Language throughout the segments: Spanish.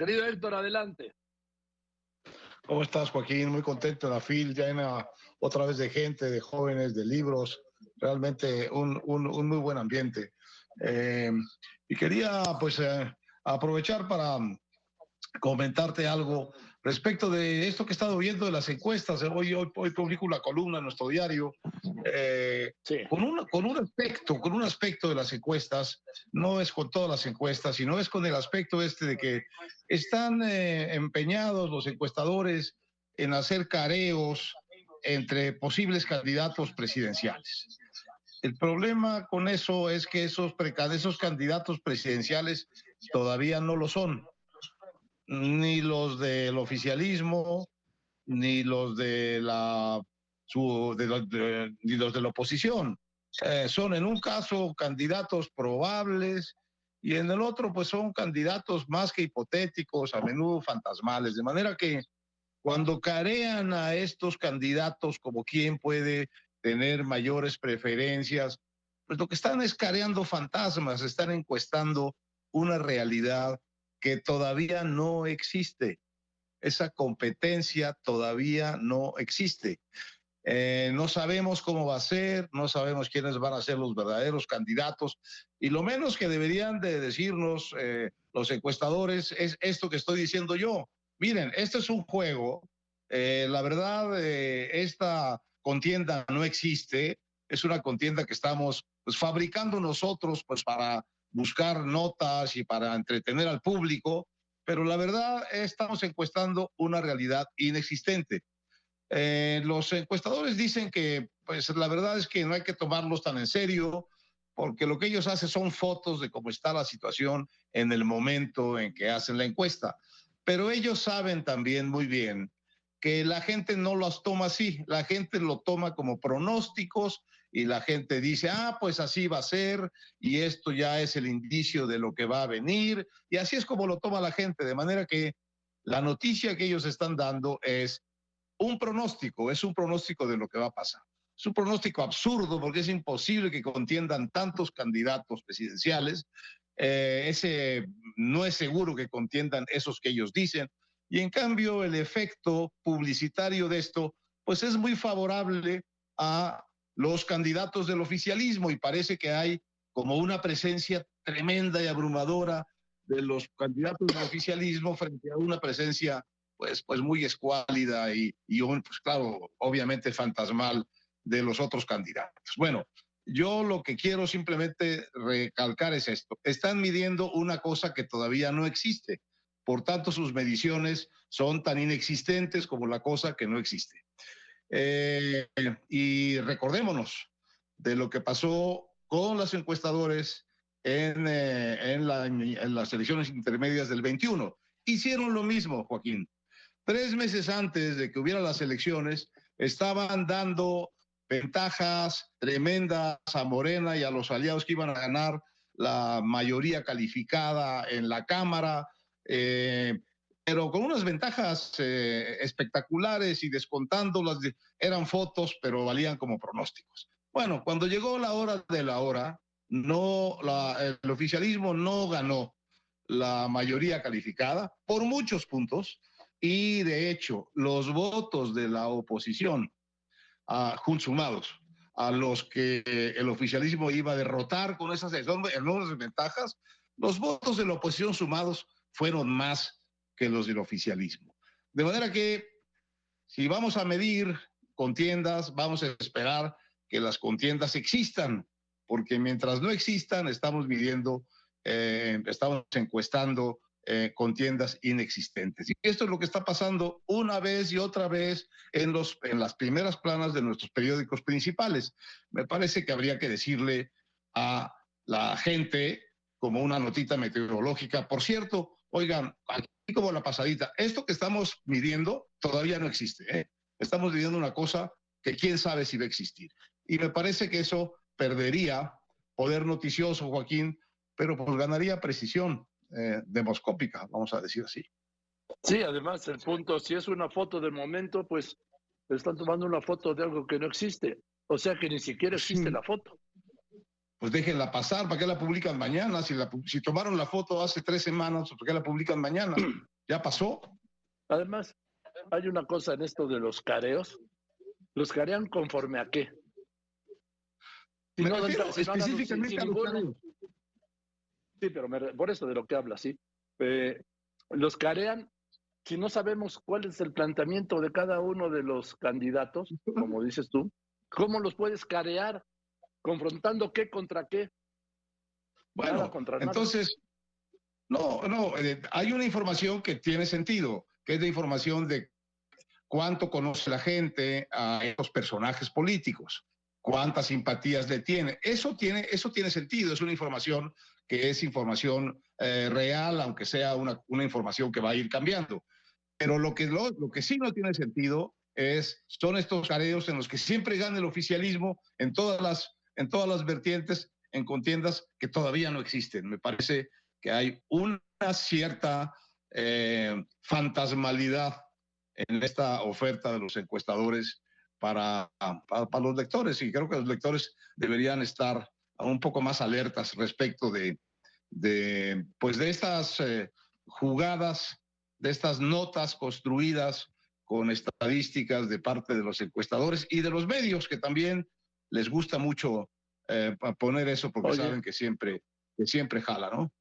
Querido Héctor, adelante. ¿Cómo estás, Joaquín? Muy contento. La FIL llena otra vez de gente, de jóvenes, de libros. Realmente un, un, muy buen ambiente. Eh, y quería, pues, eh, aprovechar para comentarte algo respecto de esto que he estado viendo de las encuestas. Hoy, hoy, hoy publico una columna en nuestro diario eh, con, un, con un aspecto, con un aspecto de las encuestas, no es con todas las encuestas, sino es con el aspecto este de que están eh, empeñados los encuestadores en hacer careos entre posibles candidatos presidenciales. El problema con eso es que esos, esos candidatos presidenciales todavía no lo son ni los del oficialismo, ni los de la, ni los de la oposición. Eh, son en un caso candidatos probables y en el otro pues son candidatos más que hipotéticos, a menudo fantasmales, de manera que cuando carean a estos candidatos como quien puede tener mayores preferencias, pues lo que están es careando fantasmas, están encuestando una realidad que todavía no existe. Esa competencia todavía no existe. Eh, no sabemos cómo va a ser, no sabemos quiénes van a ser los verdaderos candidatos y lo menos que deberían de decirnos eh, los encuestadores es esto que estoy diciendo yo. Miren, este es un juego, eh, la verdad, esta contienda no existe, es una contienda que estamos pues, fabricando nosotros pues, para buscar notas y para entretener al público, pero la verdad estamos encuestando una realidad inexistente. Eh, los encuestadores dicen que, pues la verdad es que no hay que tomarlos tan en serio, porque lo que ellos hacen son fotos de cómo está la situación en el momento en que hacen la encuesta. Pero ellos saben también muy bien que la gente no los toma así, la gente lo toma como pronósticos y la gente dice, ah, pues así va a ser y esto ya es el indicio de lo que va a venir y así es como lo toma la gente, de manera que la noticia que ellos están dando es un pronóstico, es un pronóstico de lo que va a pasar. Es un pronóstico absurdo porque es imposible que contiendan tantos candidatos presidenciales. Eh, ese no es seguro que contiendan esos que ellos dicen. Y en cambio, el efecto publicitario de esto, pues es muy favorable a los candidatos del oficialismo y parece que hay como una presencia tremenda y abrumadora de los candidatos del oficialismo frente a una presencia pues, pues muy escuálida y, y pues claro, obviamente fantasmal de los otros candidatos. Bueno, yo lo que quiero simplemente recalcar es esto. Están midiendo una cosa que todavía no existe. Por tanto, sus mediciones son tan inexistentes como la cosa que no existe. Eh, y recordémonos de lo que pasó con los encuestadores en, eh, en, las elecciones intermedias del 21. Hicieron lo mismo, Joaquín. Tres meses antes de que hubiera las elecciones, estaban dando ventajas tremendas a Morena y a los aliados que iban a ganar la mayoría calificada en la Cámara. Eh, pero con unas ventajas eh, espectaculares y descontándolas, eran fotos, pero valían como pronósticos. Bueno, cuando llegó la hora de la hora, no, el oficialismo no ganó la mayoría calificada por muchos puntos y de hecho los votos de la oposición uh, sumados a los que el oficialismo iba a derrotar con esas enormes ventajas, los votos de la oposición sumados fueron más que los del oficialismo. De manera que si vamos a medir contiendas, vamos a esperar que las contiendas existan, porque mientras no existan, estamos midiendo, eh, estamos encuestando eh, contiendas inexistentes. Y esto es lo que está pasando una vez y otra vez en, los, en las primeras planas de nuestros periódicos principales. Me parece que habría que decirle a la gente como una notita meteorológica. Por cierto, oigan, como la pasadita. Esto que estamos midiendo todavía no existe. ¿eh? Estamos midiendo una cosa que quién sabe si va a existir. Y me parece que eso perdería poder noticioso, Joaquín, pero pues ganaría precisión eh, demoscópica, vamos a decir así. Sí, además el punto, si es una foto del momento, pues están tomando una foto de algo que no existe. O sea que ni siquiera existe la foto. Pues déjenla pasar, ¿para qué la publican mañana? Si, la, si tomaron la foto hace tres semanas, ¿para qué la publican mañana? Ya pasó. Además, hay una cosa en esto de los careos. ¿Los carean conforme a qué? Si me no, refiero si específicamente a los careos. Sí, pero por eso de lo que habla, sí. Eh, los carean si no sabemos cuál es el planteamiento de cada uno de los candidatos, como dices tú, ¿cómo los puedes carear? ¿Confrontando qué contra qué? Bueno, entonces, no, no, eh, hay una información que tiene sentido, que es la información de cuánto conoce la gente a estos personajes políticos, cuántas simpatías le tiene. Eso tiene, eso tiene sentido, es una información que es información eh, real, aunque sea una, una, información que va a ir cambiando. Pero lo que, lo, lo que sí no tiene sentido es, son estos careos en los que siempre gana el oficialismo en todas las, en todas las vertientes, en contiendas que todavía no existen. Me parece que hay una cierta eh, fantasmalidad en esta oferta de los encuestadores para, para, los lectores y creo que los lectores deberían estar un poco más alertas respecto de, de pues de estas eh, jugadas, de estas notas construidas con estadísticas de parte de los encuestadores y de los medios que también les gusta mucho eh, poner eso porque saben que siempre, que siempre jala, ¿no?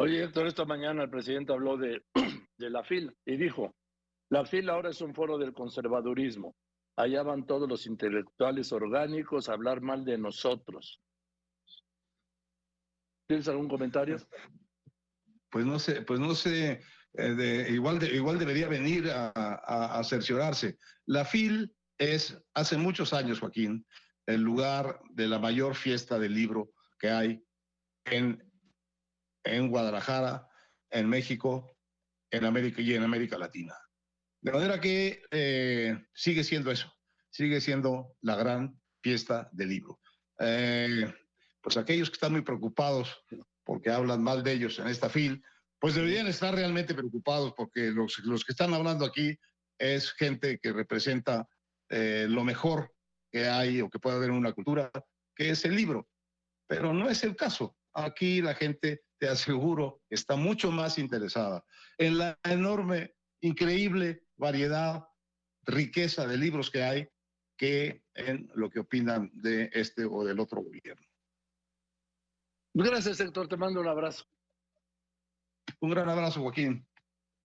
Oye, Héctor, esta mañana el presidente habló de, de la FIL y dijo, la FIL ahora es un foro del conservadurismo. Allá van todos los intelectuales orgánicos a hablar mal de nosotros. ¿Tienes algún comentario? Pues no sé, pues no sé, eh, igual, de, igual debería venir a, a, a, cerciorarse. La FIL es, hace muchos años, Joaquín, el lugar de la mayor fiesta del libro que hay en en Guadalajara, en México, en América y en América Latina. De manera que eh, sigue siendo eso, sigue siendo la gran fiesta del libro. Eh, pues aquellos que están muy preocupados porque hablan mal de ellos en esta fil, pues deberían estar realmente preocupados porque los, los que están hablando aquí es gente que representa eh, lo mejor que hay o que puede haber en una cultura, que es el libro. Pero no es el caso. Aquí la gente te aseguro, está mucho más interesada en la enorme, increíble variedad, riqueza de libros que hay que en lo que opinan de este o del otro gobierno. Gracias, Héctor. Te mando un abrazo. Un gran abrazo, Joaquín.